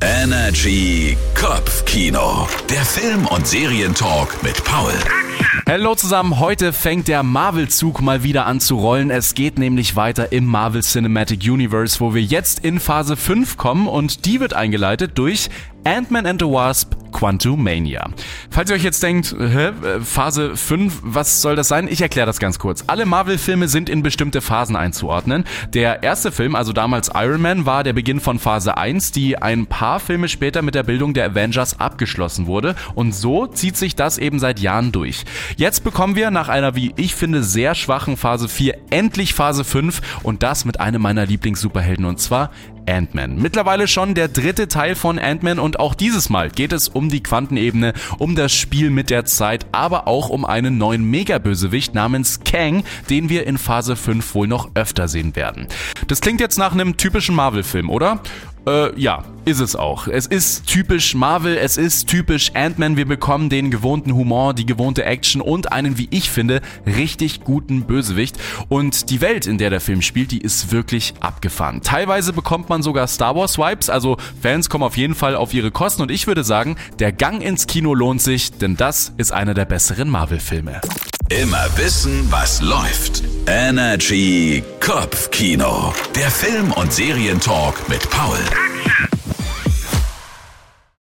Energy Kopfkino. Der Film- und Serientalk mit Paul. Hallo zusammen, heute fängt der Marvel-Zug mal wieder an zu rollen. Es geht nämlich weiter im Marvel Cinematic Universe, wo wir jetzt in Phase 5 kommen und die wird eingeleitet durch Ant-Man and the Wasp Quantumania. Falls ihr euch jetzt denkt, hä, Phase 5, was soll das sein? Ich erkläre das ganz kurz. Alle Marvel-Filme sind in bestimmte Phasen einzuordnen. Der erste Film, also damals Iron Man, war der Beginn von Phase 1, die ein paar Filme später mit der Bildung der Avengers abgeschlossen wurde. Und so zieht sich das eben seit Jahren durch. Jetzt bekommen wir nach einer, wie ich finde, sehr schwachen Phase 4 endlich Phase 5 und das mit einem meiner Lieblings-Superhelden und zwar Ant-Man. Mittlerweile schon der dritte Teil von Ant-Man und auch dieses Mal geht es um die Quantenebene, um das Spiel mit der Zeit, aber auch um einen neuen Megabösewicht namens Kang, den wir in Phase 5 wohl noch öfter sehen werden. Das klingt jetzt nach einem typischen Marvel-Film, oder? Äh, ja, ist es auch. Es ist typisch Marvel, es ist typisch Ant-Man. Wir bekommen den gewohnten Humor, die gewohnte Action und einen, wie ich finde, richtig guten Bösewicht. Und die Welt, in der der Film spielt, die ist wirklich abgefahren. Teilweise bekommt man sogar Star Wars Vibes, also Fans kommen auf jeden Fall auf ihre Kosten und ich würde sagen, der Gang ins Kino lohnt sich, denn das ist einer der besseren Marvel-Filme. Immer wissen, was läuft. Energy Kopfkino. Der Film- und Serientalk mit Paul.